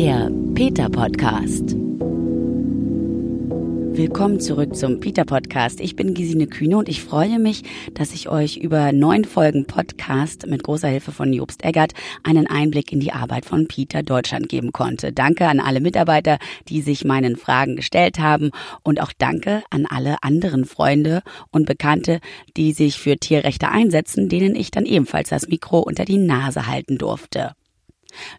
Der Peter Podcast. Willkommen zurück zum Peter Podcast. Ich bin Gesine Kühne und ich freue mich, dass ich euch über neun Folgen Podcast mit großer Hilfe von Jobst Eggert einen Einblick in die Arbeit von Peter Deutschland geben konnte. Danke an alle Mitarbeiter, die sich meinen Fragen gestellt haben und auch danke an alle anderen Freunde und Bekannte, die sich für Tierrechte einsetzen, denen ich dann ebenfalls das Mikro unter die Nase halten durfte.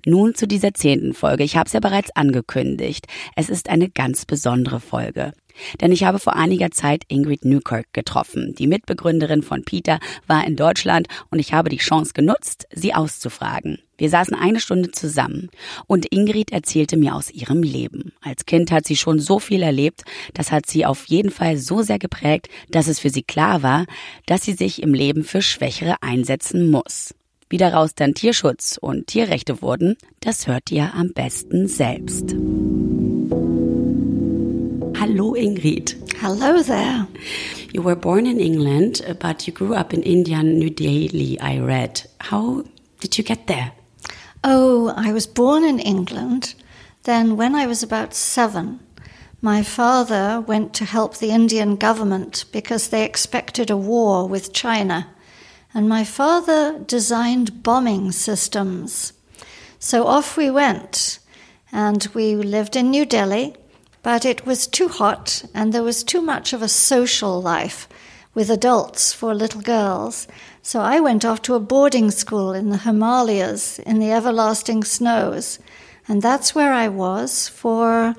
Nun zu dieser zehnten Folge. Ich habe es ja bereits angekündigt. Es ist eine ganz besondere Folge. Denn ich habe vor einiger Zeit Ingrid Newkirk getroffen. Die Mitbegründerin von Peter war in Deutschland und ich habe die Chance genutzt, sie auszufragen. Wir saßen eine Stunde zusammen und Ingrid erzählte mir aus ihrem Leben. Als Kind hat sie schon so viel erlebt, das hat sie auf jeden Fall so sehr geprägt, dass es für sie klar war, dass sie sich im Leben für Schwächere einsetzen muss. Wie daraus dann Tierschutz und Tierrechte wurden, das hört ihr am besten selbst. Hallo Ingrid. Hello there. You were born in England, but you grew up in India, New Delhi, I read. How did you get there? Oh, I was born in England. Then, when I was about seven, my father went to help the Indian government because they expected a war with China. And my father designed bombing systems. So off we went, and we lived in New Delhi, but it was too hot, and there was too much of a social life with adults for little girls. So I went off to a boarding school in the Himalayas in the everlasting snows. And that's where I was for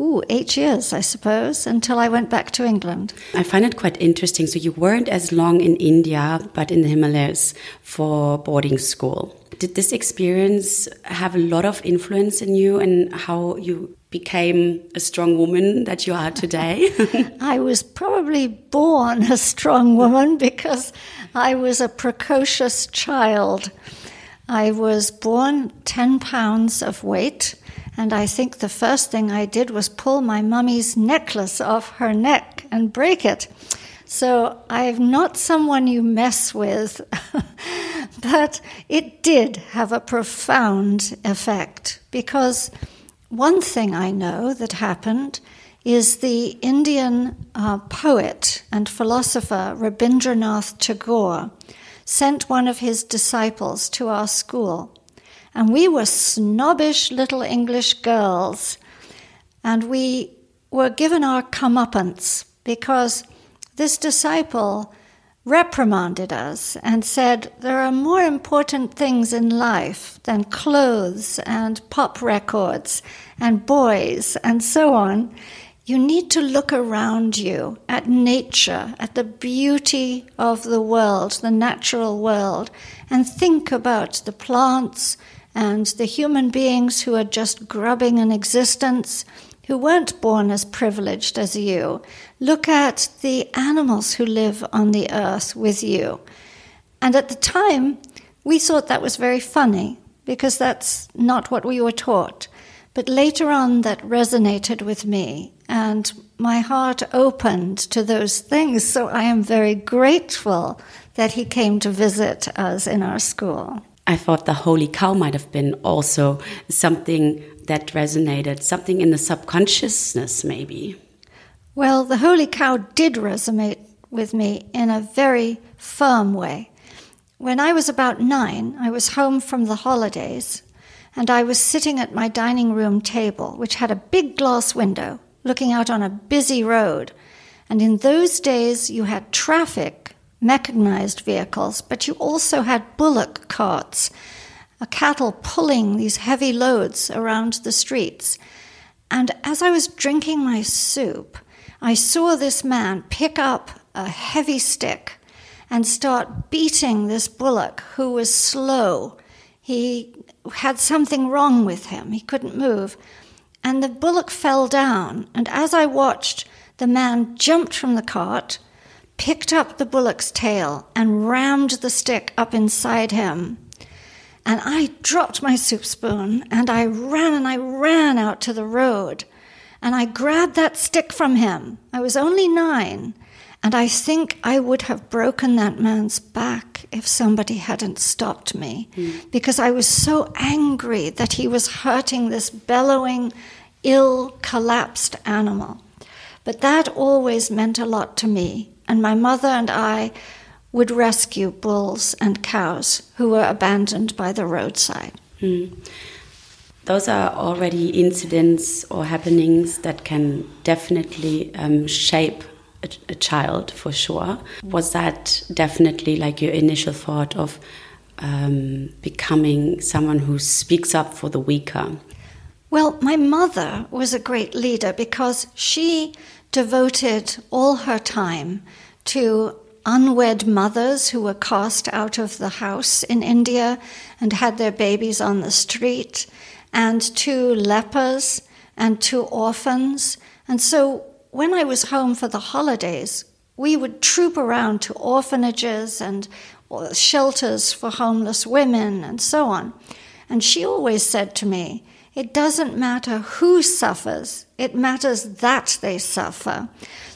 ooh, eight years, I suppose, until I went back to England. I find it quite interesting. So you weren't as long in India, but in the Himalayas for boarding school. Did this experience have a lot of influence in you and how you became a strong woman that you are today? I was probably born a strong woman because I was a precocious child. I was born 10 pounds of weight and I think the first thing I did was pull my mummy's necklace off her neck and break it. So I'm not someone you mess with, but it did have a profound effect because one thing I know that happened is the Indian uh, poet and philosopher Rabindranath Tagore sent one of his disciples to our school and we were snobbish little English girls. And we were given our comeuppance because this disciple reprimanded us and said, There are more important things in life than clothes and pop records and boys and so on. You need to look around you at nature, at the beauty of the world, the natural world, and think about the plants and the human beings who are just grubbing an existence, who weren't born as privileged as you. Look at the animals who live on the earth with you. And at the time, we thought that was very funny because that's not what we were taught. But later on, that resonated with me, and my heart opened to those things. So I am very grateful that he came to visit us in our school. I thought the holy cow might have been also something that resonated, something in the subconsciousness, maybe. Well, the holy cow did resonate with me in a very firm way. When I was about nine, I was home from the holidays and I was sitting at my dining room table, which had a big glass window looking out on a busy road. And in those days, you had traffic mechanized vehicles, but you also had bullock carts, a cattle pulling these heavy loads around the streets. And as I was drinking my soup, I saw this man pick up a heavy stick and start beating this bullock who was slow. He had something wrong with him, he couldn't move. And the bullock fell down, and as I watched, the man jumped from the cart picked up the bullock's tail and rammed the stick up inside him. And I dropped my soup spoon and I ran and I ran out to the road and I grabbed that stick from him. I was only nine. And I think I would have broken that man's back if somebody hadn't stopped me mm. because I was so angry that he was hurting this bellowing, ill, collapsed animal. But that always meant a lot to me. And my mother and I would rescue bulls and cows who were abandoned by the roadside. Mm. Those are already incidents or happenings that can definitely um, shape a, a, child for sure. Was that definitely like your initial thought of um, becoming someone who speaks up for the weaker? Well, my mother was a great leader because she devoted all her time to unwed mothers who were cast out of the house in India and had their babies on the street, and to lepers and to orphans. And so when I was home for the holidays, we would troop around to orphanages and uh, shelters for homeless women and so on. And she always said to me, it doesn't matter who suffers, it matters that they suffer.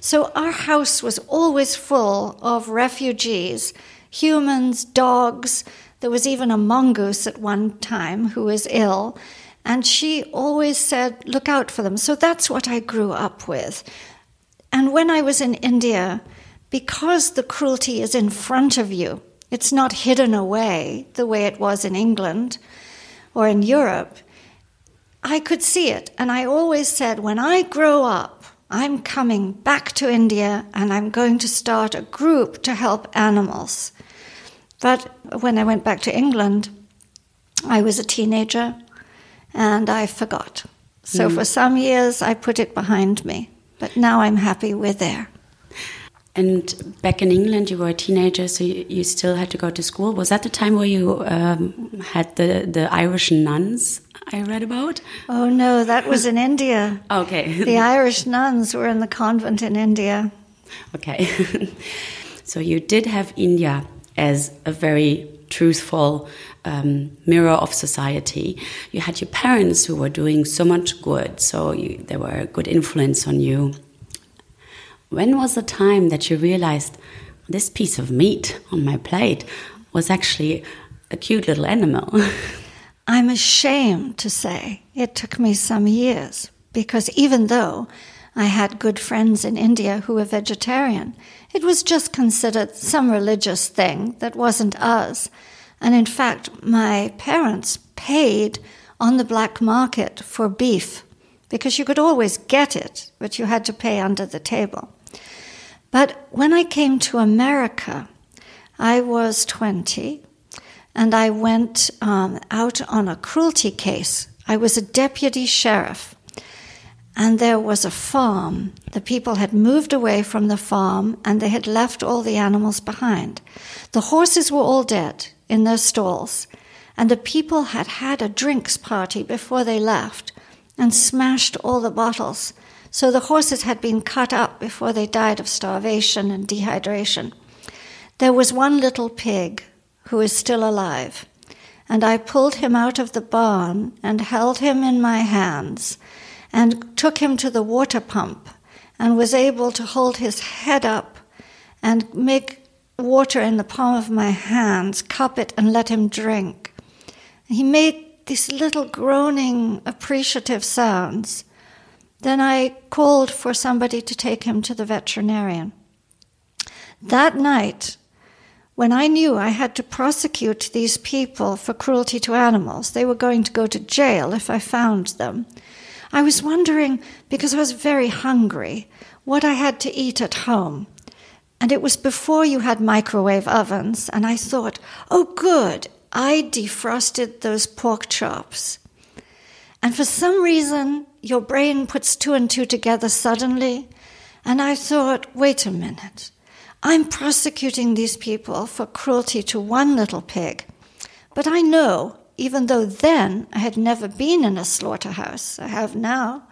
So our house was always full of refugees, humans, dogs. There was even a mongoose at one time who was ill. And she always said, look out for them. So that's what I grew up with. And when I was in India, because the cruelty is in front of you, it's not hidden away the way it was in England or in Europe, I could see it. And I always said, when I grow up, I'm coming back to India and I'm going to start a group to help animals. But when I went back to England, I was a teenager and I forgot. So mm. for some years, I put it behind me. But now I'm happy we're there. And back in England, you were a teenager, so you, you still had to go to school. Was that the time where you um, had the, the Irish nuns I read about? Oh, no, that was in India. Okay. the Irish nuns were in the convent in India. Okay. so you did have India as a very truthful um, mirror of society. You had your parents who were doing so much good, so you, they were a good influence on you. When was the time that you realized this piece of meat on my plate was actually a cute little animal? I'm ashamed to say it took me some years because even though I had good friends in India who were vegetarian, it was just considered some religious thing that wasn't us. And in fact, my parents paid on the black market for beef because you could always get it, but you had to pay under the table. But when I came to America, I was 20 and I went um, out on a cruelty case. I was a deputy sheriff, and there was a farm. The people had moved away from the farm and they had left all the animals behind. The horses were all dead in their stalls, and the people had had a drinks party before they left and smashed all the bottles. So the horses had been cut up before they died of starvation and dehydration. There was one little pig who is still alive. And I pulled him out of the barn and held him in my hands and took him to the water pump and was able to hold his head up and make water in the palm of my hands, cup it, and let him drink. He made these little groaning, appreciative sounds. Then I called for somebody to take him to the veterinarian. That night, when I knew I had to prosecute these people for cruelty to animals, they were going to go to jail if I found them. I was wondering, because I was very hungry, what I had to eat at home. And it was before you had microwave ovens, and I thought, oh, good, I defrosted those pork chops. And for some reason, your brain puts two and two together suddenly, and I thought, wait a minute. I'm prosecuting these people for cruelty to one little pig. But I know, even though then I had never been in a slaughterhouse, I have now,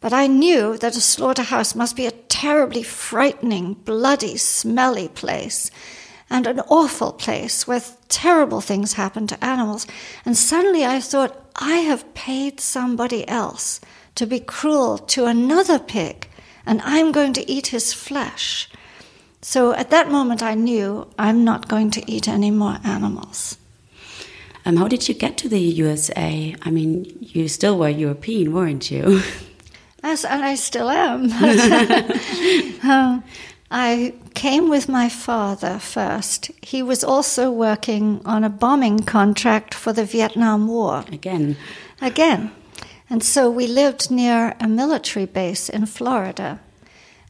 but I knew that a slaughterhouse must be a terribly frightening, bloody, smelly place, and an awful place where terrible things happen to animals. And suddenly I thought, I have paid somebody else to be cruel to another pig, and I'm going to eat his flesh. So at that moment, I knew I'm not going to eat any more animals. Um, how did you get to the USA? I mean, you still were European, weren't you? As, and I still am. um, I came with my father first. He was also working on a bombing contract for the Vietnam War. Again. Again. And so we lived near a military base in Florida.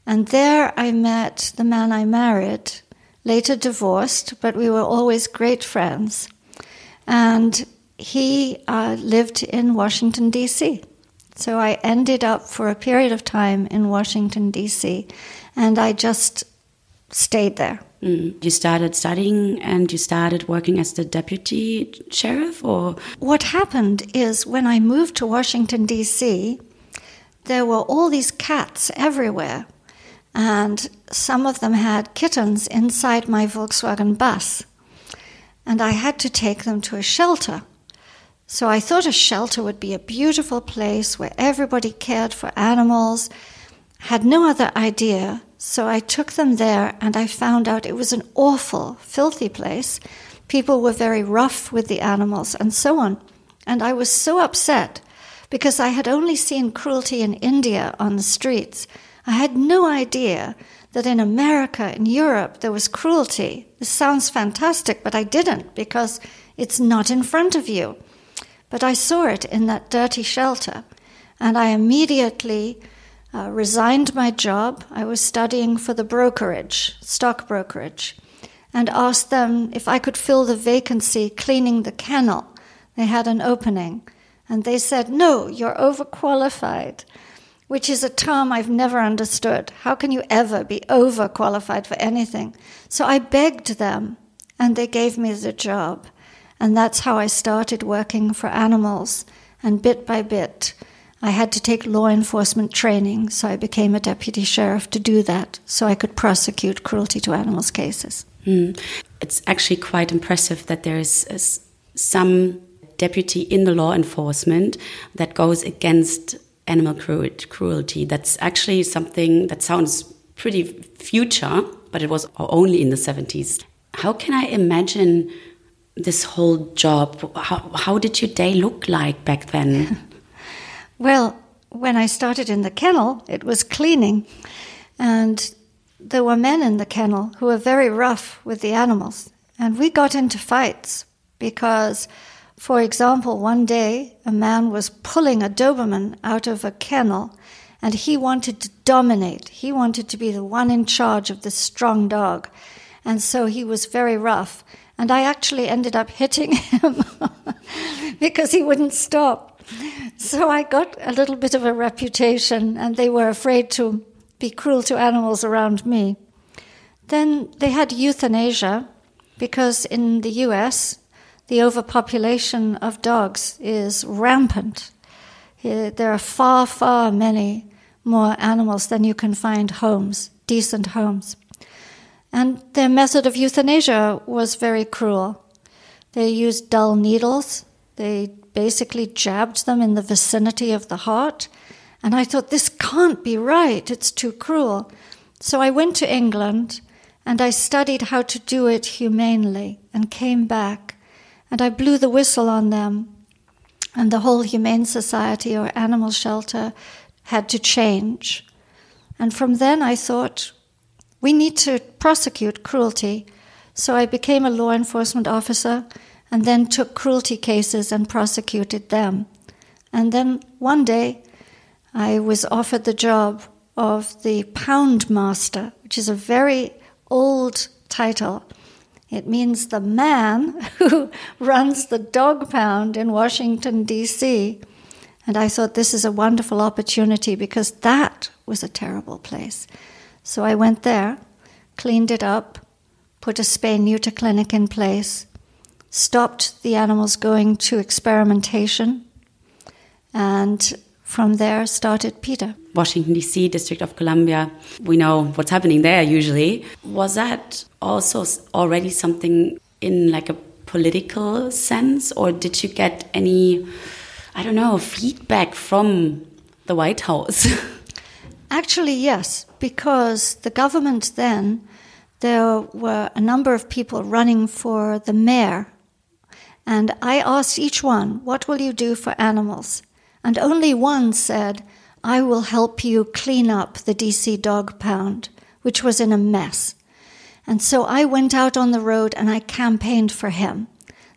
And there I met the man I married, later divorced, but we were always great friends. And he uh, lived in Washington, D.C. So I ended up for a period of time in Washington, D.C., and I just stayed there. Mm. You started studying and you started working as the deputy sheriff, or? What happened is when I moved to Washington, D.C., there were all these cats everywhere, and some of them had kittens inside my Volkswagen bus. And I had to take them to a shelter. So I thought a shelter would be a beautiful place where everybody cared for animals, had no other idea so I took them there and I found out it was an awful, filthy place. People were very rough with the animals and so on. And I was so upset because I had only seen cruelty in India on the streets. I had no idea that in America, in Europe, there was cruelty. This sounds fantastic, but I didn't because it's not in front of you. But I saw it in that dirty shelter, and I immediately uh, resigned my job. I was studying for the brokerage, stock brokerage, and asked them if I could fill the vacancy cleaning the kennel. They had an opening. And they said, No, you're overqualified, which is a term I've never understood. How can you ever be overqualified for anything? So I begged them, and they gave me the job. And that's how I started working for animals. And bit by bit, I had to take law enforcement training, so I became a deputy sheriff to do that, so I could prosecute cruelty to animals cases. Mm. It's actually quite impressive that there is some deputy in the law enforcement that goes against animal cruelty. That's actually something that sounds pretty future, but it was only in the 70s. How can I imagine this whole job? How, how did your day look like back then? Well, when I started in the kennel, it was cleaning. And there were men in the kennel who were very rough with the animals. And we got into fights because, for example, one day a man was pulling a Doberman out of a kennel and he wanted to dominate. He wanted to be the one in charge of this strong dog. And so he was very rough. And I actually ended up hitting him because he wouldn't stop. So I got a little bit of a reputation, and they were afraid to be cruel to animals around me. Then they had euthanasia because in the US, the overpopulation of dogs is rampant. There are far, far many more animals than you can find homes, decent homes. And their method of euthanasia was very cruel. They used dull needles, they basically jabbed them in the vicinity of the heart. And I thought, this can't be right. It's too cruel. So I went to England and I studied how to do it humanely and came back. And I blew the whistle on them. And the whole Humane Society or animal shelter had to change. And from then I thought, we need to prosecute cruelty. So I became a law enforcement officer and then took cruelty cases and prosecuted them. And then one day I was offered the job of the Pound Master, which is a very old title. It means the man who runs the dog pound in Washington, D.C. And I thought this is a wonderful opportunity because that was a terrible place. So I went there, cleaned it up, put a spay neuter clinic in place, stopped the animals going to experimentation, and from there started PETA. Washington, D.C., District of Columbia, we know what's happening there usually. Was that also already something in like a political sense, or did you get any, I don't know, feedback from the White House? Actually, yes, because the government then there were a number of people running for the mayor. And I asked each one, What will you do for animals? And only one said, I will help you clean up the DC dog pound, which was in a mess. And so I went out on the road and I campaigned for him.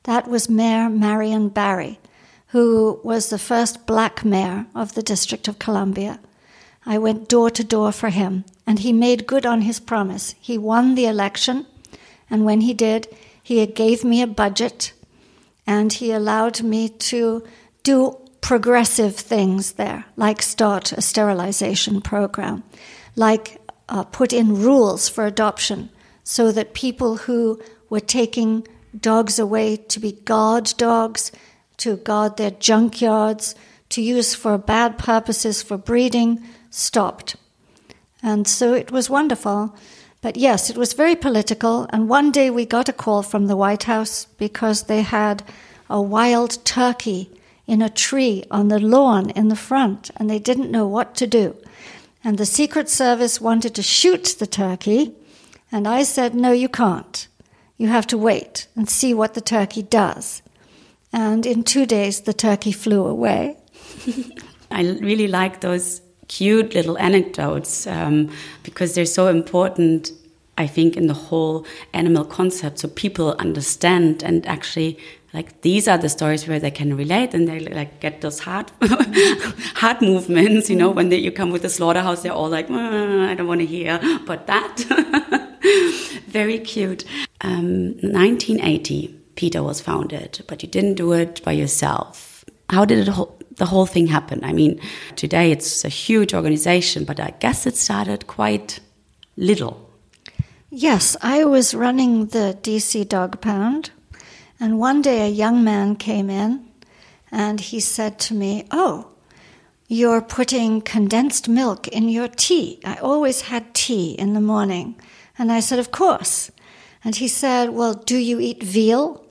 That was Mayor Marion Barry, who was the first black mayor of the District of Columbia. I went door to door for him, and he made good on his promise. He won the election, and when he did, he gave me a budget, and he allowed me to do progressive things there, like start a sterilization program, like uh, put in rules for adoption so that people who were taking dogs away to be guard dogs, to guard their junkyards, to use for bad purposes for breeding, stopped. And so it was wonderful. But yes, it was very political. And one day we got a call from the White House because they had a wild turkey in a tree on the lawn in the front, and they didn't know what to do. And the Secret Service wanted to shoot the turkey, and I said, No, you can't. You have to wait and see what the turkey does. And in two days, the turkey flew away. I really like those cute little anecdotes um, because they're so important, I think, in the whole animal concept so people understand and actually like these are the stories where they can relate and they like get those heart heart movements you know when they, you come with the slaughterhouse they're all like mm, i don't want to hear but that. Very cute. Um, 1980 PETA was founded but you didn't do it by yourself. How did it the whole thing happen? I mean today it's a huge organization but i guess it started quite little. Yes i was running the dc dog pound and one day a young man came in and he said to me, Oh, you're putting condensed milk in your tea. I always had tea in the morning. And I said, Of course. And he said, Well, do you eat veal?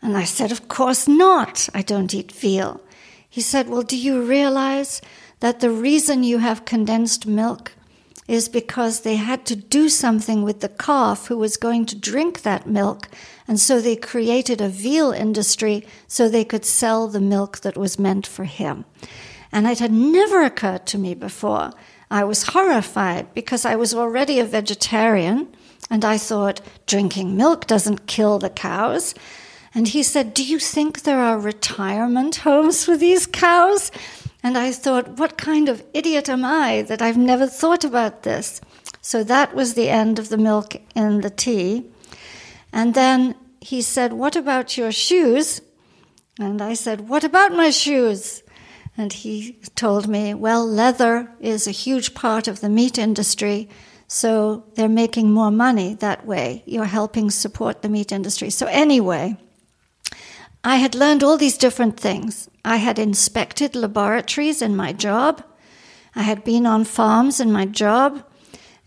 And I said, Of course not. I don't eat veal. He said, Well, do you realize that the reason you have condensed milk is because they had to do something with the calf who was going to drink that milk and so they created a veal industry so they could sell the milk that was meant for him. And it had never occurred to me before. I was horrified because I was already a vegetarian and I thought drinking milk doesn't kill the cows. And he said, Do you think there are retirement homes for these cows? And I thought, What kind of idiot am I that I've never thought about this? So that was the end of the milk in the tea. And then he said, What about your shoes? And I said, What about my shoes? And he told me, Well, leather is a huge part of the meat industry, so they're making more money that way. You're helping support the meat industry. So, anyway, I had learned all these different things. I had inspected laboratories in my job. I had been on farms in my job.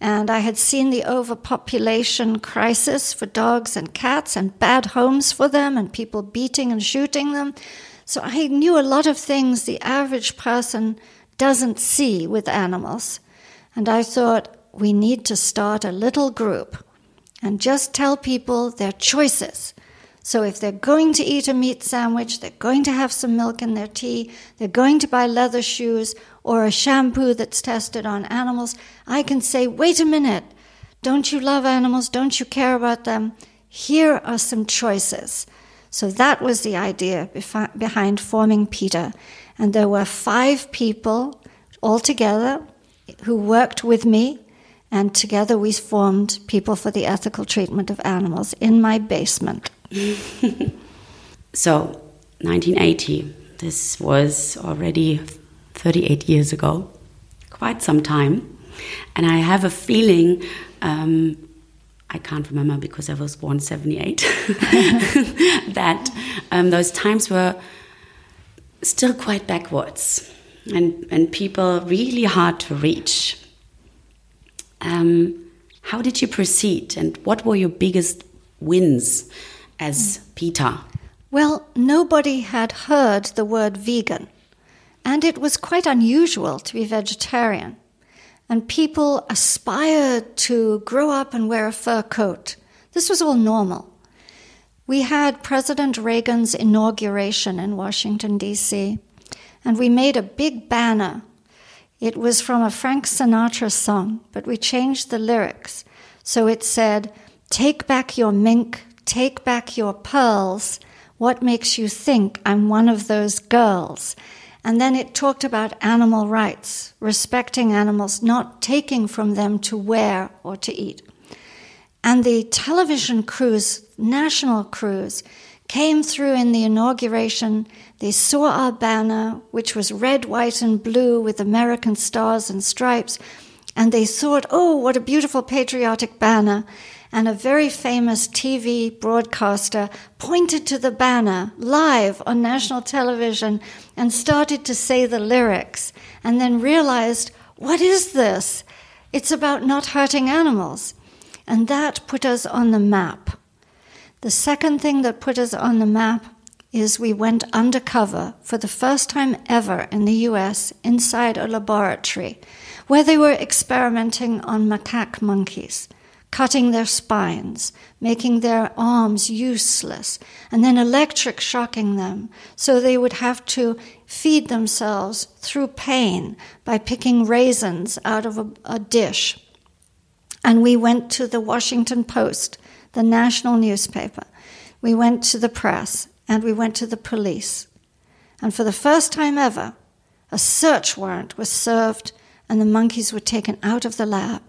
And I had seen the overpopulation crisis for dogs and cats and bad homes for them and people beating and shooting them. So I knew a lot of things the average person doesn't see with animals. And I thought, we need to start a little group and just tell people their choices. So if they're going to eat a meat sandwich, they're going to have some milk in their tea, they're going to buy leather shoes or a shampoo that's tested on animals, I can say, wait a minute, don't you love animals? Don't you care about them? Here are some choices. So that was the idea behind forming PETA. And there were five people altogether who worked with me, and together we formed People for the Ethical Treatment of Animals in my basement. so, 1980, this was already 38 years ago, quite some time. And I have a feeling, um, I can't remember because I was born 78, that um, those times were still quite backwards and, and people really hard to reach. Um, how did you proceed and what were your biggest wins as PETA? Well, nobody had heard the word vegan, and it was quite unusual to be vegetarian. and people aspired to grow up and wear a fur coat. This was all normal. We had President Reagan's inauguration in Washington, D.C., and we made a big banner. It was from a Frank Sinatra song, but we changed the lyrics. So it said, Take back your mink, take back your pearls. What makes you think I'm one of those girls? And then it talked about animal rights, respecting animals, not taking from them to wear or to eat. And the television crews, national crews, came through in the inauguration. They saw our banner, which was red, white, and blue with American stars and stripes. And they thought, oh, what a beautiful patriotic banner and a very famous TV broadcaster pointed to the banner live on national television and started to say the lyrics, and then realized, what is this? It's about not hurting animals. And that put us on the map. The second thing that put us on the map is we went undercover for the first time ever in the US inside a laboratory where they were experimenting on macaque monkeys cutting their spines, making their arms useless, and then electric shocking them so they would have to feed themselves through pain by picking raisins out of a, a dish. And we went to the Washington Post, the national newspaper. We went to the press and we went to the police. And for the first time ever, a search warrant was served and the monkeys were taken out of the lab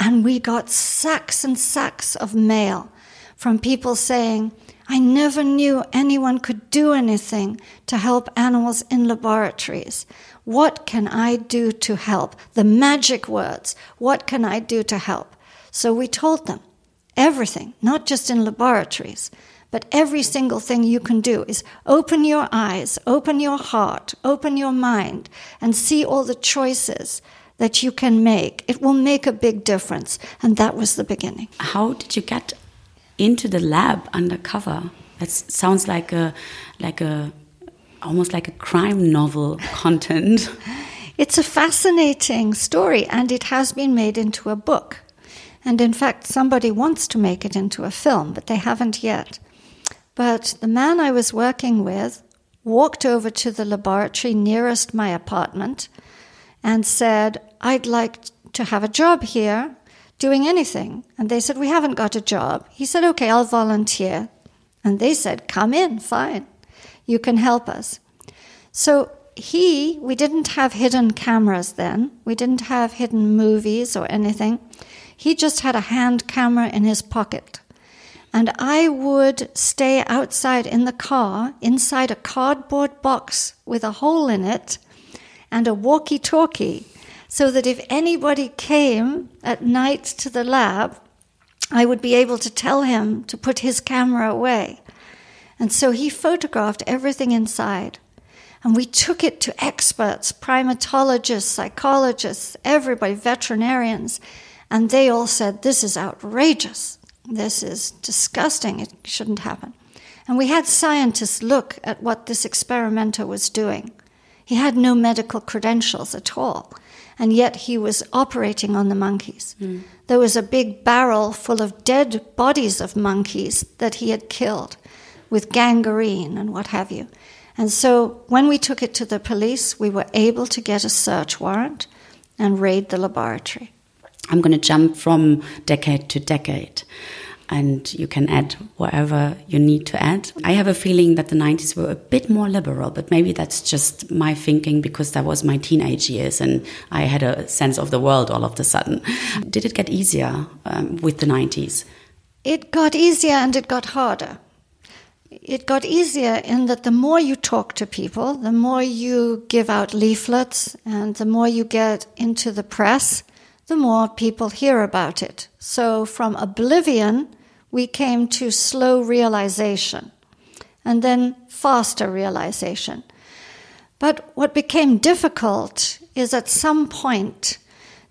and we got sacks and sacks of mail from people saying, I never knew anyone could do anything to help animals in laboratories. What can I do to help? The magic words. What can I do to help? So we told them everything, not just in laboratories, but every single thing you can do is open your eyes, open your heart, open your mind, and see all the choices that you can make. It will make a big difference. And that was the beginning. How did you get into the lab undercover? That sounds like a, like a, almost like a crime novel content. It's a fascinating story, and it has been made into a book. And in fact, somebody wants to make it into a film, but they haven't yet. But the man I was working with walked over to the laboratory nearest my apartment and said, I'd like to have a job here doing anything. And they said, We haven't got a job. He said, Okay, I'll volunteer. And they said, Come in, fine. You can help us. So he, we didn't have hidden cameras then, we didn't have hidden movies or anything. He just had a hand camera in his pocket. And I would stay outside in the car, inside a cardboard box with a hole in it and a walkie talkie so that if anybody came at night to the lab, I would be able to tell him to put his camera away. And so he photographed everything inside. And we took it to experts, primatologists, psychologists, everybody, veterinarians. And they all said, This is outrageous. This is disgusting. It shouldn't happen. And we had scientists look at what this experimenter was doing. He had no medical credentials at all, and yet he was operating on the monkeys. Mm. There was a big barrel full of dead bodies of monkeys that he had killed with gangrene and what have you. And so when we took it to the police, we were able to get a search warrant and raid the laboratory. I'm going to jump from decade to decade and you can add whatever you need to add. I have a feeling that the 90s were a bit more liberal, but maybe that's just my thinking because that was my teenage years and I had a sense of the world all of a sudden. Did it get easier um, with the 90s? It got easier and it got harder. It got easier in that the more you talk to people, the more you give out leaflets, and the more you get into the press, the more people hear about it. So from oblivion we came to slow realization and then faster realization. But what became difficult is at some point,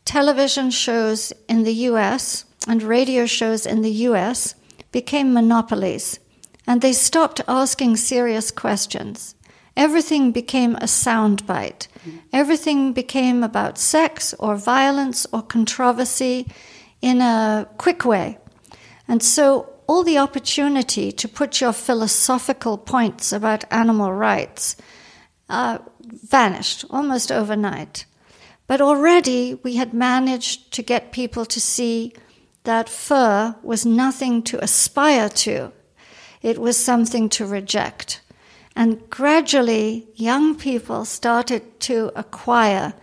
television shows in the US and radio shows in the US became monopolies, and they stopped asking serious questions. everything became a soundbite. Everything became about sex or violence or controversy in a quick way. And so all the opportunity to put your philosophical points about animal rights uh, vanished almost overnight. But already we had managed to get people to see that fur was nothing to aspire to, it was something to reject. And gradually, young people started to acquire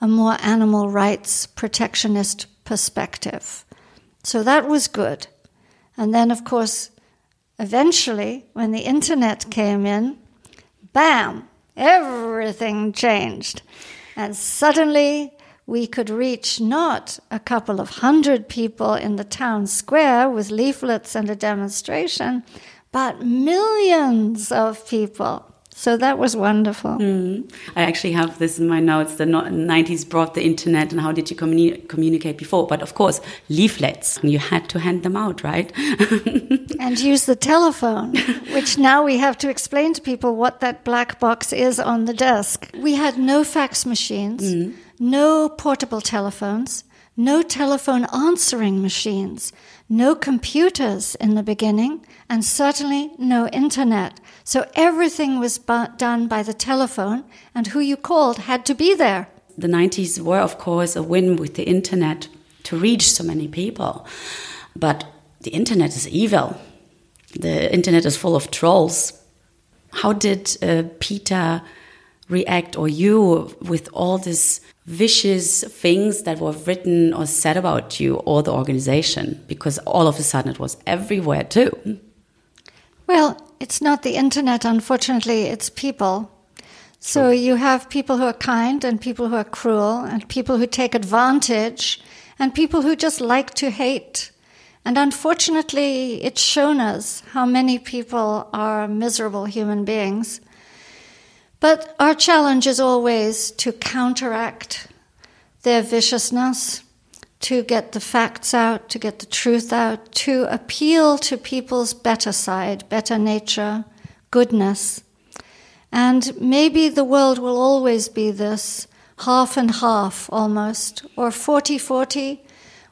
a more animal rights protectionist perspective. So that was good. And then, of course, eventually, when the internet came in, bam, everything changed. And suddenly, we could reach not a couple of hundred people in the town square with leaflets and a demonstration, but millions of people. So that was wonderful. Mm. I actually have this in my notes. The 90s brought the internet, and how did you communi communicate before? But of course, leaflets. You had to hand them out, right? and use the telephone, which now we have to explain to people what that black box is on the desk. We had no fax machines, mm. no portable telephones, no telephone answering machines, no computers in the beginning, and certainly no internet. So everything was done by the telephone, and who you called had to be there. The 90s were, of course, a win with the internet to reach so many people. But the internet is evil. The internet is full of trolls. How did uh, PETA react, or you, with all these vicious things that were written or said about you or the organization? Because all of a sudden it was everywhere too. Well, it's not the internet, unfortunately, it's people. So you have people who are kind and people who are cruel and people who take advantage and people who just like to hate. And unfortunately, it's shown us how many people are miserable human beings. But our challenge is always to counteract their viciousness to get the facts out, to get the truth out, to appeal to people's better side, better nature, goodness. And maybe the world will always be this half and half almost, or 40 40,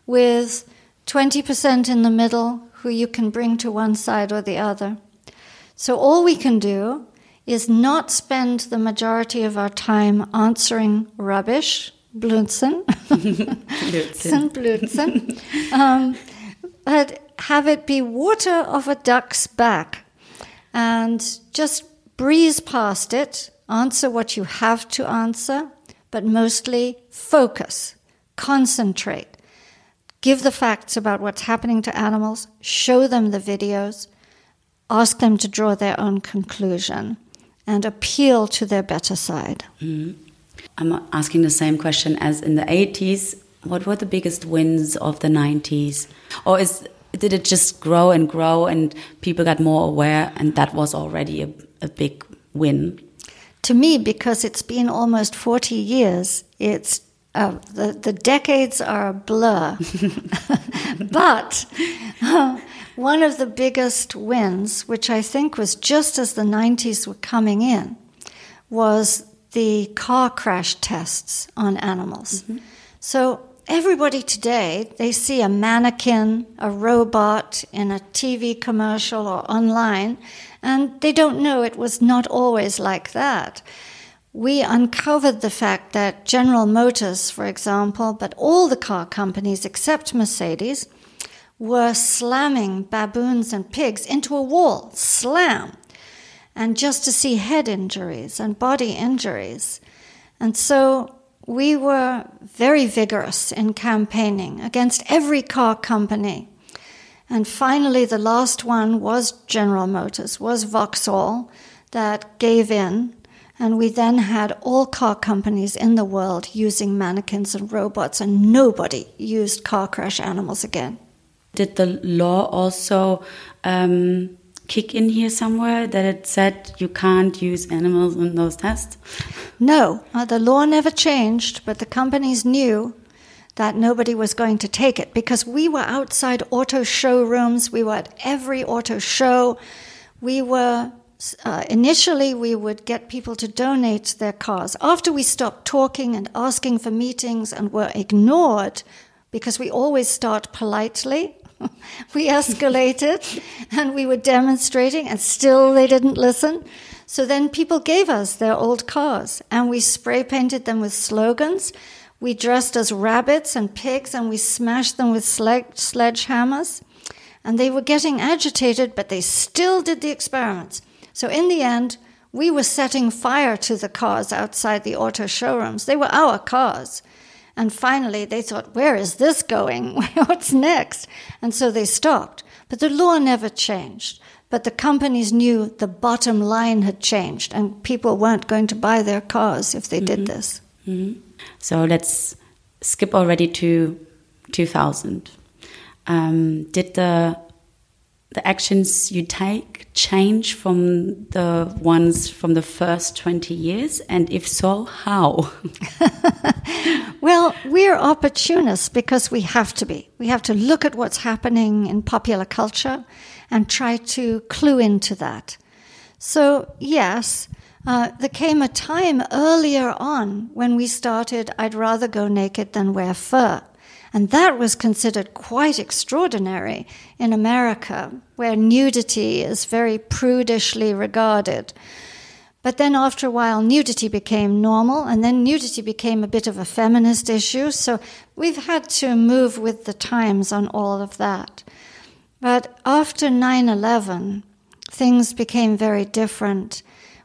with 20% in the middle who you can bring to one side or the other. So all we can do is not spend the majority of our time answering rubbish Blödsinn. Blödsinn. Blödsinn. Um, but have it be water of a duck's back and just breeze past it, answer what you have to answer, but mostly focus, concentrate, give the facts about what's happening to animals, show them the videos, ask them to draw their own conclusion, and appeal to their better side. Mm-hmm. I'm asking the same question as in the 80s. What were the biggest wins of the 90s? Or is did it just grow and grow and people got more aware and that was already a, a big win? To me, because it's been almost 40 years, it's uh, the, the decades are a blur. but uh, one of the biggest wins, which I think was just as the 90s were coming in, was the car crash tests on animals. Mm-hmm. So everybody today, they see a mannequin, a robot in a TV commercial or online, and they don't know it was not always like that. We uncovered the fact that General Motors, for example, but all the car companies except Mercedes, were slamming baboons and pigs into a wall. Slam and just to see head injuries and body injuries. And so we were very vigorous in campaigning against every car company. And finally, the last one was General Motors, was Vauxhall, that gave in. And we then had all car companies in the world using mannequins and robots, and nobody used car crash animals again. Did the law also um, kick in here somewhere that it said you can't use animals in those tests? No, uh, the law never changed, but the companies knew that nobody was going to take it because we were outside auto showrooms, we were at every auto show, we were uh, initially we would get people to donate their cars. After we stopped talking and asking for meetings and were ignored, because we always start politely, we escalated and we were demonstrating and still they didn't listen. So then people gave us their old cars and we spray painted them with slogans. We dressed as rabbits and pigs and we smashed them with sledgehammers. And they were getting agitated, but they still did the experiments. So in the end, we were setting fire to the cars outside the auto showrooms. They were our cars. And finally, they thought, where is this going? What's next? And so they stopped. But the law never changed. But the companies knew the bottom line had changed, and people weren't going to buy their cars if they mm -hmm. did mm-hmm. this. Mm -hmm. So let's skip already to 2000. Um, did the the actions you take change from the ones from the first 20 years? And if so, how? well, we're opportunists because we have to be. We have to look at what's happening in popular culture and try to clue into that. So, yes, uh, there came a time earlier on when we started I'd rather go naked than wear fur. And that was considered quite extraordinary in America, where nudity is very prudishly regarded. But then after a while, nudity became normal, and then nudity became a bit of a feminist issue. So we've had to move with the times on all of that. But after 9 11, things became very different.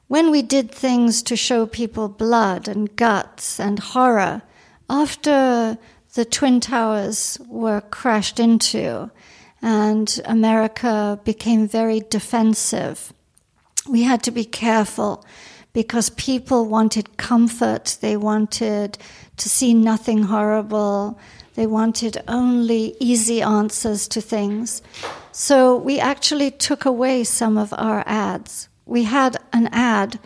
When we did things to show people blood and guts and horror, after the Twin Towers were crashed into, and America became very defensive. We had to be careful because people wanted comfort, they wanted to see nothing horrible, they wanted only easy answers to things. So we actually took away some of our ads. We had an ad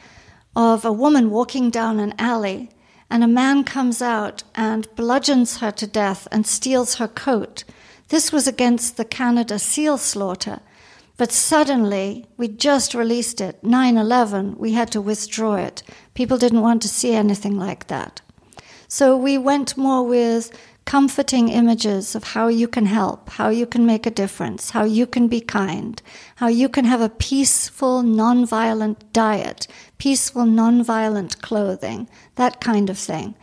of a woman walking down an alley and a man comes out and bludgeons her to death and steals her coat. This was against the Canada seal slaughter. But suddenly, we just released it, 9 11, we had to withdraw it. People didn't want to see anything like that. So we went more with comforting images of how you can help, how you can make a difference, how you can be kind, how you can have a peaceful, nonviolent diet, peaceful, nonviolent clothing, that kind of thing.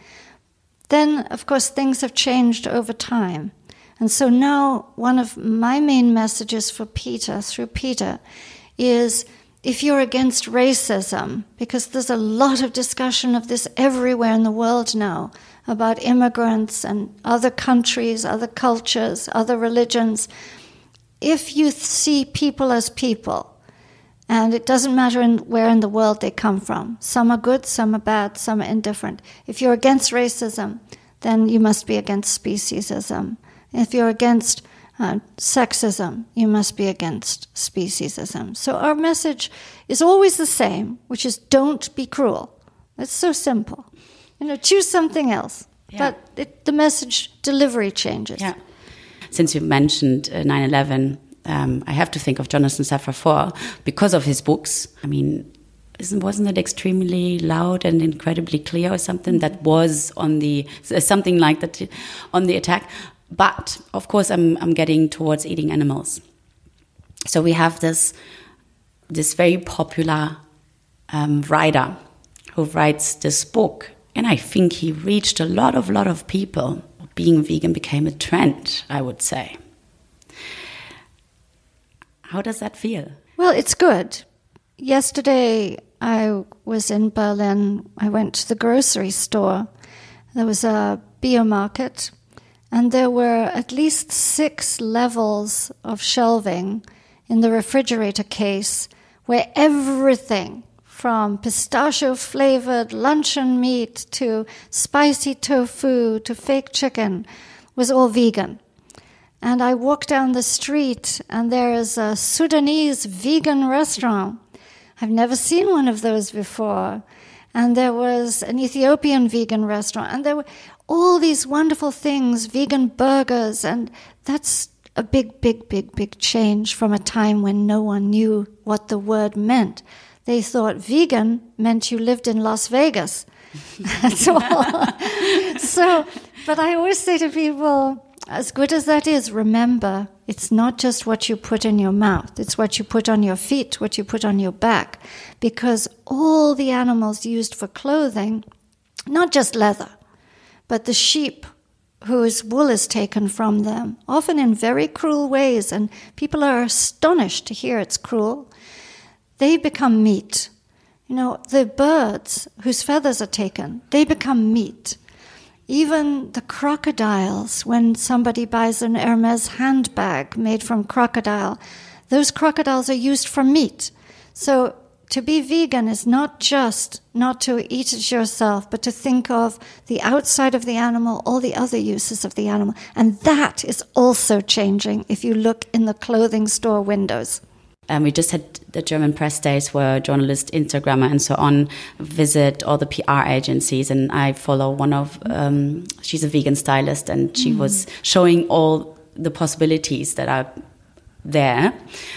Then, of course, things have changed over time. And so now, one of my main messages for PETA, through PETA, is if you're against racism, because there's a lot of discussion of this everywhere in the world now, about immigrants and other countries, other cultures, other religions. If you see people as people, and it doesn't matter in, where in the world they come from, some are good, some are bad, some are indifferent. If you're against racism, then you must be against speciesism. If you're against uh, sexism, you must be against speciesism. So our message is always the same, which is don't be cruel. It's so simple. You know, choose something else. Yeah. But it, the message delivery changes. Yeah. Since you mentioned uh, 9 uh, 11, um, I have to think of Jonathan Safran Foer because of his books. I mean, wasn't it extremely loud and incredibly clear or something that was on the something like that on the attack? But of course, I'm I'm getting towards eating animals. So we have this this very popular um, writer who writes this book and I think he reached a lot of lot of people. Being vegan became a trend, I would say. How does that feel? Well, it's good. Yesterday I was in Berlin. I went to the grocery store. There was a bio market, and there were at least six levels of shelving in the refrigerator case where everything from pistachio flavored luncheon meat to spicy tofu to fake chicken was all vegan. And I walk down the street and there is a Sudanese vegan restaurant. I've never seen one of those before. And there was an Ethiopian vegan restaurant. And there were all these wonderful things, vegan burgers. And that's a big, big, big, big change from a time when no one knew what the word meant. They thought vegan meant you lived in Las Vegas. That's all. so, but I always say to people, as good as that is, remember it's not just what you put in your mouth, it's what you put on your feet, what you put on your back. Because all the animals used for clothing, not just leather, but the sheep whose wool is taken from them, often in very cruel ways, and people are astonished to hear it's cruel, they become meat. You know, the birds whose feathers are taken, they become meat. Even the crocodiles, when somebody buys an Hermes handbag made from crocodile, those crocodiles are used for meat. So to be vegan is not just not to eat it yourself, but to think of the outside of the animal, all the other uses of the animal. And that is also changing if you look in the clothing store windows. Um, we just had the German press days where journalists, Instagrammer, and so on visit all the PR agencies. And I follow one of, um, she's a vegan stylist, and she mm. was showing all the possibilities that are there.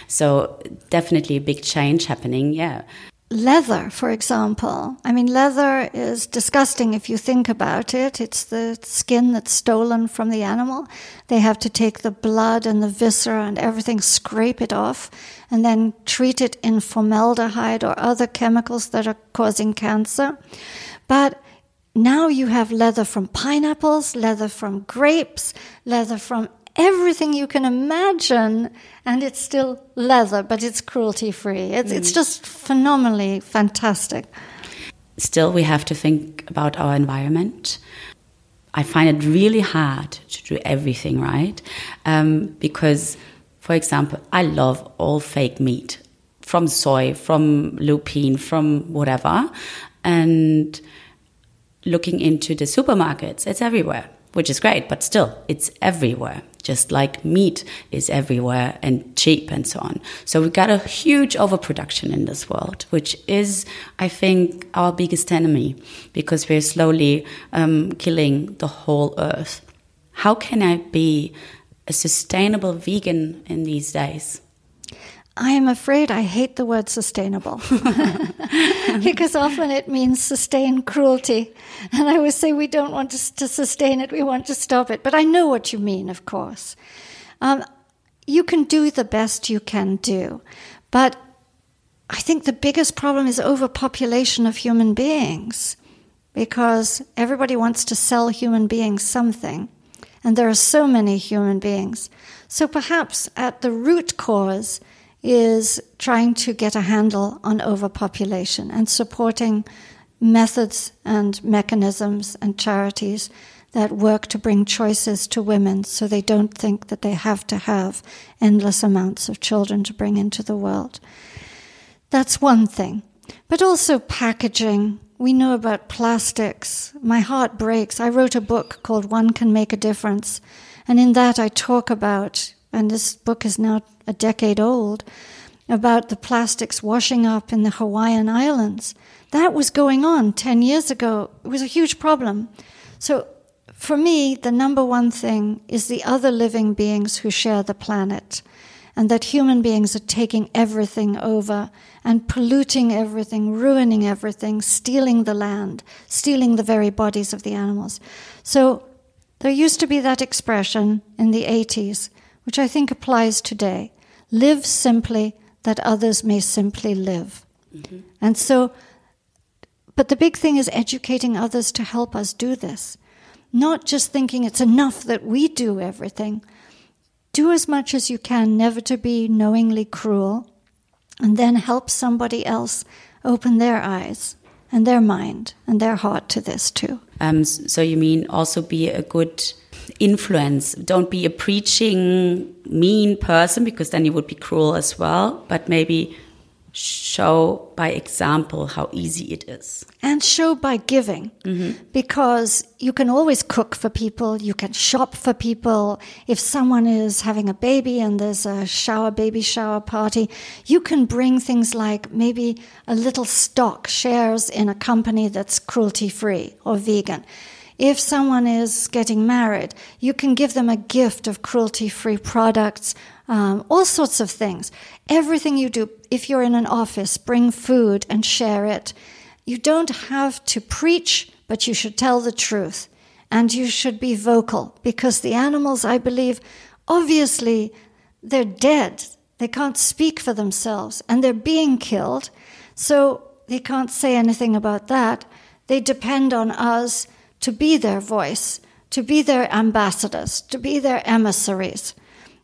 So definitely a big change happening. Yeah leather, for example. I mean, leather is disgusting if you think about it. It's the skin that's stolen from the animal. They have to take the blood and the viscera and everything, scrape it off, and then treat it in formaldehyde or other chemicals that are causing cancer. But now you have leather from pineapples, leather from grapes, leather from everything you can imagine, and it's still leather, but it's cruelty free. It's, mm. it's just phenomenally fantastic. Still, we have to think about our environment. I find it really hard to do everything right um, because, for example, I love all fake meat from soy, from lupine, from whatever. And looking into the supermarkets, it's everywhere which is great, but still, it's everywhere, just like meat is everywhere and cheap and so on. So we've got a huge overproduction in this world, which is, I think, our biggest enemy because we're slowly um, killing the whole earth. How can I be a sustainable vegan in these days? I am afraid I hate the word sustainable because often it means sustain cruelty. And I always say we don't want to, to, sustain it, we want to stop it. But I know what you mean, of course. Um, you can do the best you can do. But I think the biggest problem is overpopulation of human beings because everybody wants to sell human beings something. And there are so many human beings. So perhaps at the root cause, is trying to get a handle on overpopulation and supporting methods and mechanisms and charities that work to bring choices to women so they don't think that they have to have endless amounts of children to bring into the world. That's one thing. But also packaging. We know about plastics. My heart breaks. I wrote a book called One Can Make a Difference. And in that I talk about, and this book is now a decade old, about the plastics washing up in the Hawaiian Islands. That was going on 10 years ago. It was a huge problem. So, for me, the number one thing is the other living beings who share the planet, and that human beings are taking everything over and polluting everything, ruining everything, stealing the land, stealing the very bodies of the animals. So, there used to be that expression in the 80s, which I think applies today live simply that others may simply live. Mm-hmm. And so, but the big thing is educating others to help us do this. Not just thinking it's enough that we do everything. Do as much as you can, never to be knowingly cruel, and then help somebody else open their eyes and their mind and their heart to this too. Um, so you mean also be a good influence. Don't be a preaching mean person because then you would be cruel as well, but maybe show by example how easy it is. And show by giving. Mm-hmm. Because you can always cook for people, you can shop for people. If someone is having a baby and there's a shower, baby shower party, you can bring things like maybe a little stock shares in a company that's cruelty free or vegan if someone is getting married, you can give them a gift of cruelty free products, um, all sorts of things. Everything you do, if you're in an office, bring food and share it. You don't have to preach, but you should tell the truth. And you should be vocal because the animals, I believe, obviously, they're dead. They can't speak for themselves and they're being killed. So they can't say anything about that. They depend on us to be their voice, to be their ambassadors, to be their emissaries.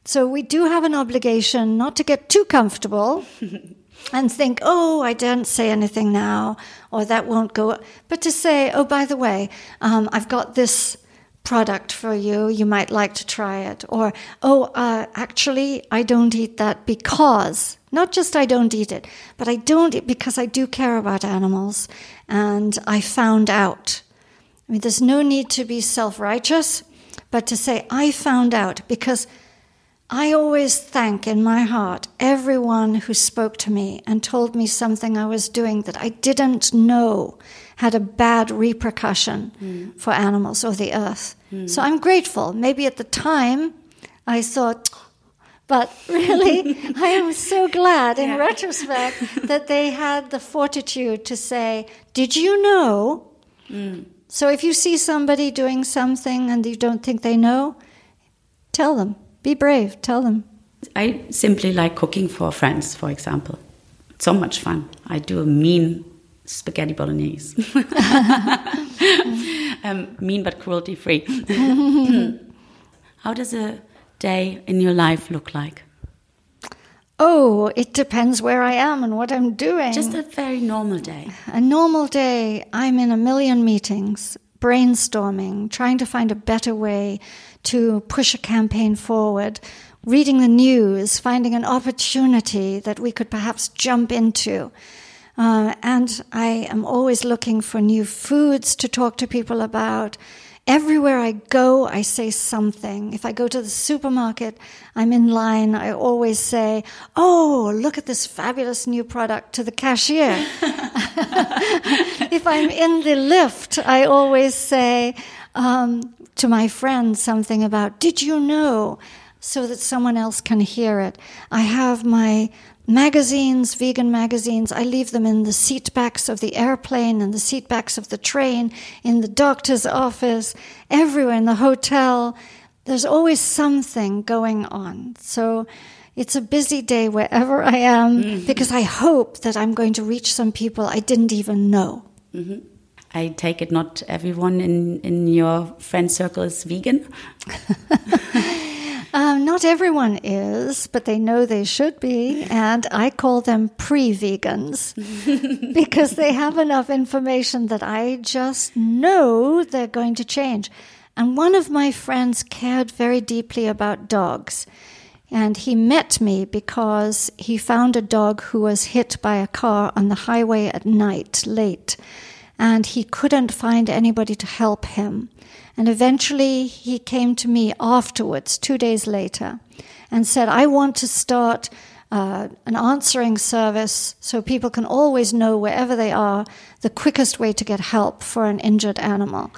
So we do have an obligation not to get too comfortable and think, oh, I don't say anything now, or that won't go, but to say, oh, by the way, um, I've got this product for you. You might like to try it. Or, oh, uh, actually, I don't eat that because, not just I don't eat it, but I don't eat because I do care about animals and I found out. Mean, there's no need to be self righteous, but to say, I found out because I always thank in my heart everyone who spoke to me and told me something I was doing that I didn't know had a bad repercussion mm. for animals or the earth. Mm. So I'm grateful. Maybe at the time I thought, but really, I am so glad in yeah. retrospect that they had the fortitude to say, Did you know? Mm. So if you see somebody doing something and you don't think they know, tell them. Be brave. Tell them. I simply like cooking for friends, for example. So much fun. I do a mean spaghetti bolognese. um, mean but cruelty free. How does a day in your life look like? Oh, it depends where I am and what I'm doing. Just a very normal day. A normal day, I'm in a million meetings, brainstorming, trying to find a better way to push a campaign forward, reading the news, finding an opportunity that we could perhaps jump into. Uh, and I am always looking for new foods to talk to people about. Everywhere I go, I say something. If I go to the supermarket, I'm in line, I always say, Oh, look at this fabulous new product to the cashier. if I'm in the lift, I always say um, to my friends something about, Did you know? so that someone else can hear it. I have my magazines, vegan magazines, I leave them in the seat backs of the airplane and the seat backs of the train, in the doctor's office, everywhere in the hotel. There's always something going on. So it's a busy day wherever I am mm-hmm. because I hope that I'm going to reach some people I didn't even know. Mm-hmm. I take it not everyone in, in your friend circle is vegan. Um, not everyone is, but they know they should be. And I call them pre vegans because they have enough information that I just know they're going to change. And one of my friends cared very deeply about dogs. And he met me because he found a dog who was hit by a car on the highway at night, late. And he couldn't find anybody to help him. And eventually he came to me afterwards, two days later, and said, I want to start uh, an answering service so people can always know wherever they are the quickest way to get help for an injured animal.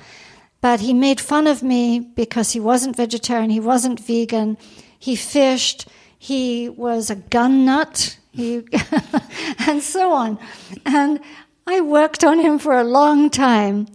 But he made fun of me because he wasn't vegetarian, he wasn't vegan, he fished, he was a gun nut, he and so on. And I worked on him for a long time.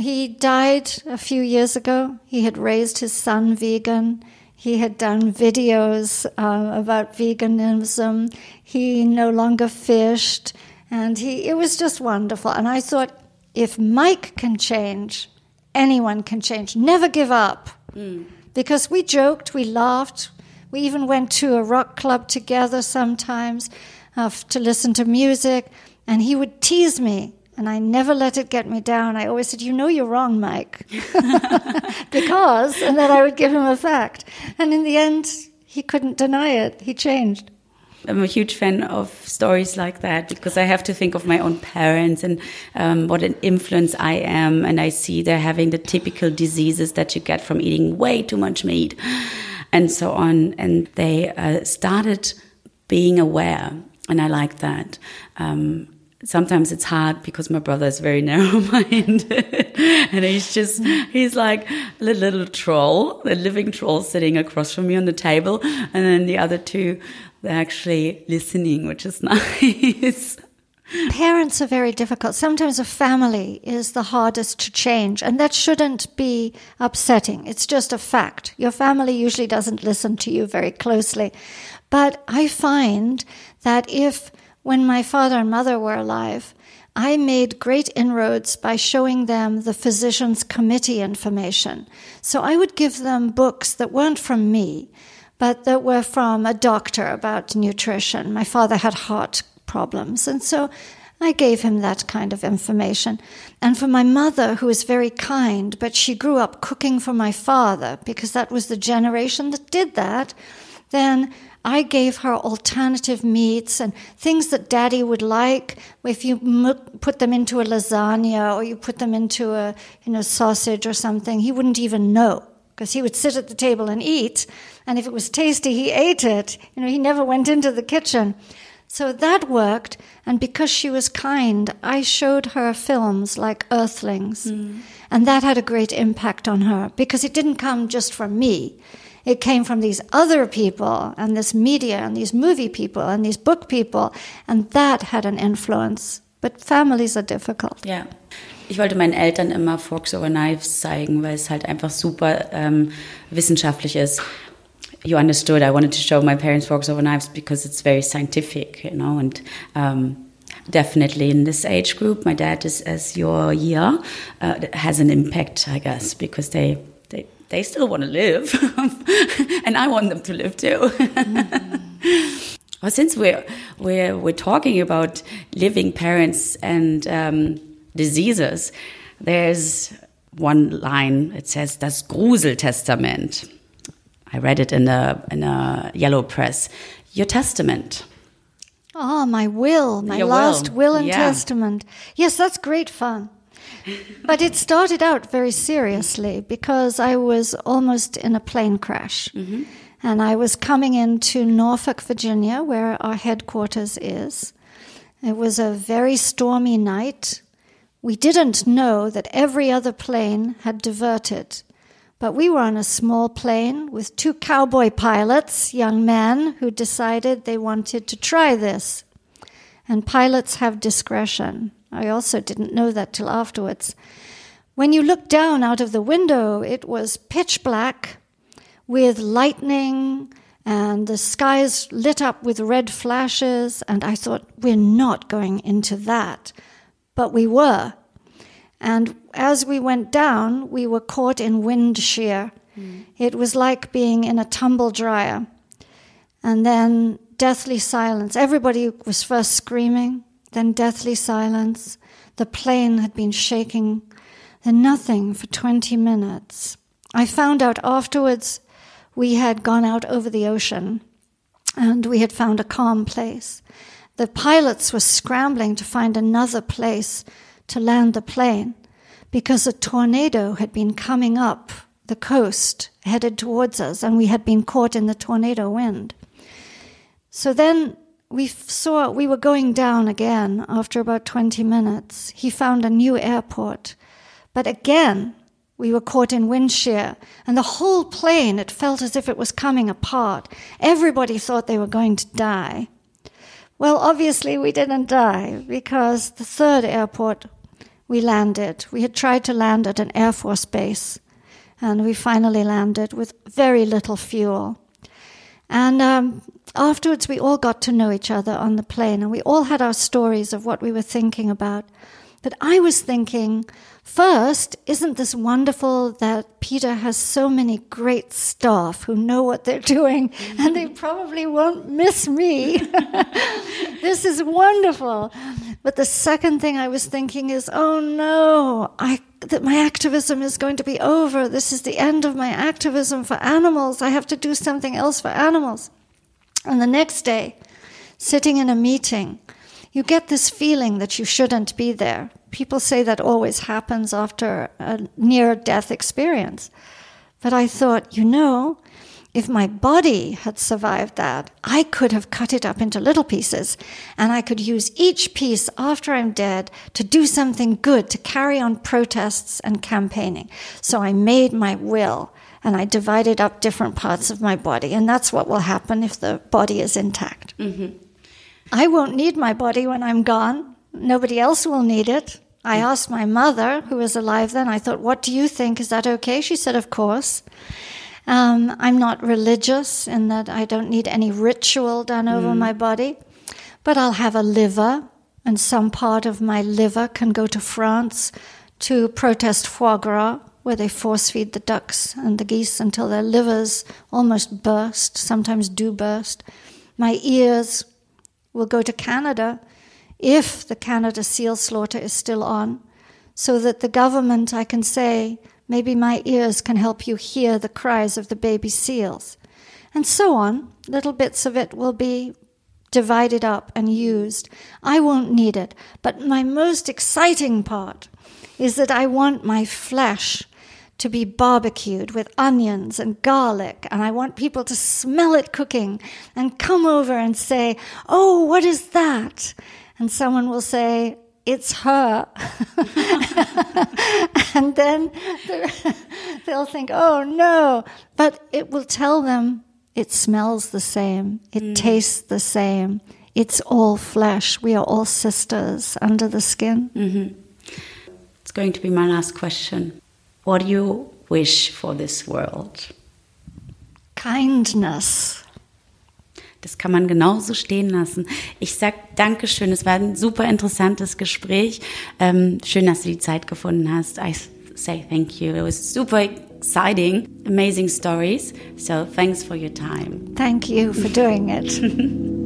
He died a few years ago. He had raised his son vegan. He had done videos uh, about veganism. He no longer fished, and he it was just wonderful. And I thought, if Mike can change, anyone can change. Never give up, mm. because we joked, we laughed, we even went to a rock club together sometimes uh, to listen to music, and he would tease me and I never let it get me down. I always said, You know, you're wrong, Mike. because, and then I would give him a fact. And in the end, he couldn't deny it. He changed. I'm a huge fan of stories like that because I have to think of my own parents and um, what an influence I am. And I see they're having the typical diseases that you get from eating way too much meat and so on. And they uh, started being aware. And I like that. Um, sometimes it's hard because my brother is very narrow-minded and he's just he's like a little troll a living troll sitting across from me on the table and then the other two they're actually listening which is nice Parents are very difficult. Sometimes a family is the hardest to change, and that shouldn't be upsetting. It's just a fact. Your family usually doesn't listen to you very closely. But I find that if when my father and mother were alive, I made great inroads by showing them the physician's committee information. So I would give them books that weren't from me, but that were from a doctor about nutrition. My father had heart problems, and so I gave him that kind of information. And for my mother, who was very kind, but she grew up cooking for my father because that was the generation that did that, then I gave her alternative meats and things that daddy would like. If you put them into a lasagna or you put them into a you know, sausage or something, he wouldn't even know because he would sit at the table and eat. And if it was tasty, he ate it. You know, he never went into the kitchen. So that worked. And because she was kind, I showed her films like Earthlings. Mm. And that had a great impact on her because it didn't come just from me. It came from these other people and this media and these movie people and these book people. And that had an influence. But families are difficult. Ja. Ich wollte meinen Eltern immer Forks over Knives zeigen, weil es halt einfach super ähm, wissenschaftlich ist. You understood. I wanted to show my parents Forks over Knives because it's very scientific, you know, and um, definitely in this age group, my dad is as your year uh, has an impact, I guess, because they they still want to live, and I want them to live too. mm. well, since we're we're we're talking about living parents and um, diseases, there's one line. It says das Gruseltestament. I read it in a in a yellow press. Your testament. Oh, my will, my Your last will, will and yeah. testament. Yes, that's great fun but it started out very seriously because I was almost in a plane crash. Mm-hmm. And I was coming into Norfolk, Virginia, where our headquarters is. It was a very stormy night. We didn't know that every other plane had diverted. But we were on a small plane with two cowboy pilots, young men, who decided they wanted to try this. And pilots have discretion. I also didn't know that till afterwards. When you looked down out of the window, it was pitch black with lightning and the skies lit up with red flashes. And I thought, we're not going into that. But we were. And as we went down, we were caught in wind shear. Mm. It was like being in a tumble dryer. And then deathly silence. Everybody was first screaming, then deathly silence. The plane had been shaking, then nothing for 20 minutes. I found out afterwards we had gone out over the ocean and we had found a calm place. The pilots were scrambling to find another place to land the plane because a tornado had been coming up the coast, headed towards us, and we had been caught in the tornado wind. So then we saw we were going down again after about 20 minutes. He found a new airport. But again, we were caught in wind shear, and the whole plane, it felt as if it was coming apart. Everybody thought they were going to die. Well, obviously, we didn't die because the third airport we landed, we had tried to land at an Air Force base, and we finally landed with very little fuel. And um, afterwards, we all got to know each other on the plane, and we all had our stories of what we were thinking about. But I was thinking, first, isn't this wonderful that PETA has so many great staff who know what they're doing mm-hmm. and they probably won't miss me? this is wonderful. But the second thing I was thinking is, oh no, I, that my activism is going to be over. This is the end of my activism for animals. I have to do something else for animals. And the next day, sitting in a meeting, you get this feeling that you shouldn't be there. People say that always happens after a near death experience. But I thought, you know, if my body had survived that, I could have cut it up into little pieces and I could use each piece after I'm dead to do something good, to carry on protests and campaigning. So I made my will and I divided up different parts of my body. And that's what will happen if the body is intact. Mm-hmm. I won't need my body when I'm gone. Nobody else will need it. I asked my mother, who was alive then, I thought, what do you think? Is that okay? She said, of course. Um, I'm not religious in that I don't need any ritual done over mm. my body, but I'll have a liver, and some part of my liver can go to France to protest foie gras, where they force feed the ducks and the geese until their livers almost burst, sometimes do burst. My ears will go to Canada if the Canada seal slaughter is still on, so that the government, I can say, maybe my ears can help you hear the cries of the baby seals. And so on. Little bits of it will be divided up and used. I won't need it. But my most exciting part is that I want my flesh to be barbecued with onions and garlic, and I want people to smell it cooking and come over and say, Oh, what is that? and someone will say, it's her. and then they'll think, oh no. But it will tell them it smells the same, it mm. tastes the same. It's all flesh. We are all sisters under the skin. Mm-hmm. It's going to be my last question. What do you wish for this world? Kindness. Das kann man genauso stehen lassen. Ich sag Dankeschön. Es war ein super interessantes Gespräch. Ähm, schön, dass du die Zeit gefunden hast. I say thank you. It was super exciting, amazing stories. So thanks for your time. Thank you for doing it.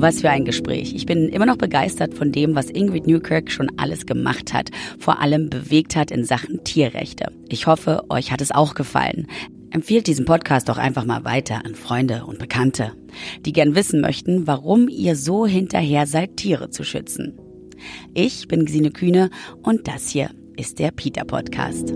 Was für ein Gespräch. Ich bin immer noch begeistert von dem, was Ingrid Newkirk schon alles gemacht hat, vor allem bewegt hat in Sachen Tierrechte. Ich hoffe, euch hat es auch gefallen. Empfiehlt diesen Podcast doch einfach mal weiter an Freunde und Bekannte, die gern wissen möchten, warum ihr so hinterher seid, Tiere zu schützen. Ich bin Gesine Kühne und das hier ist der Peter Podcast.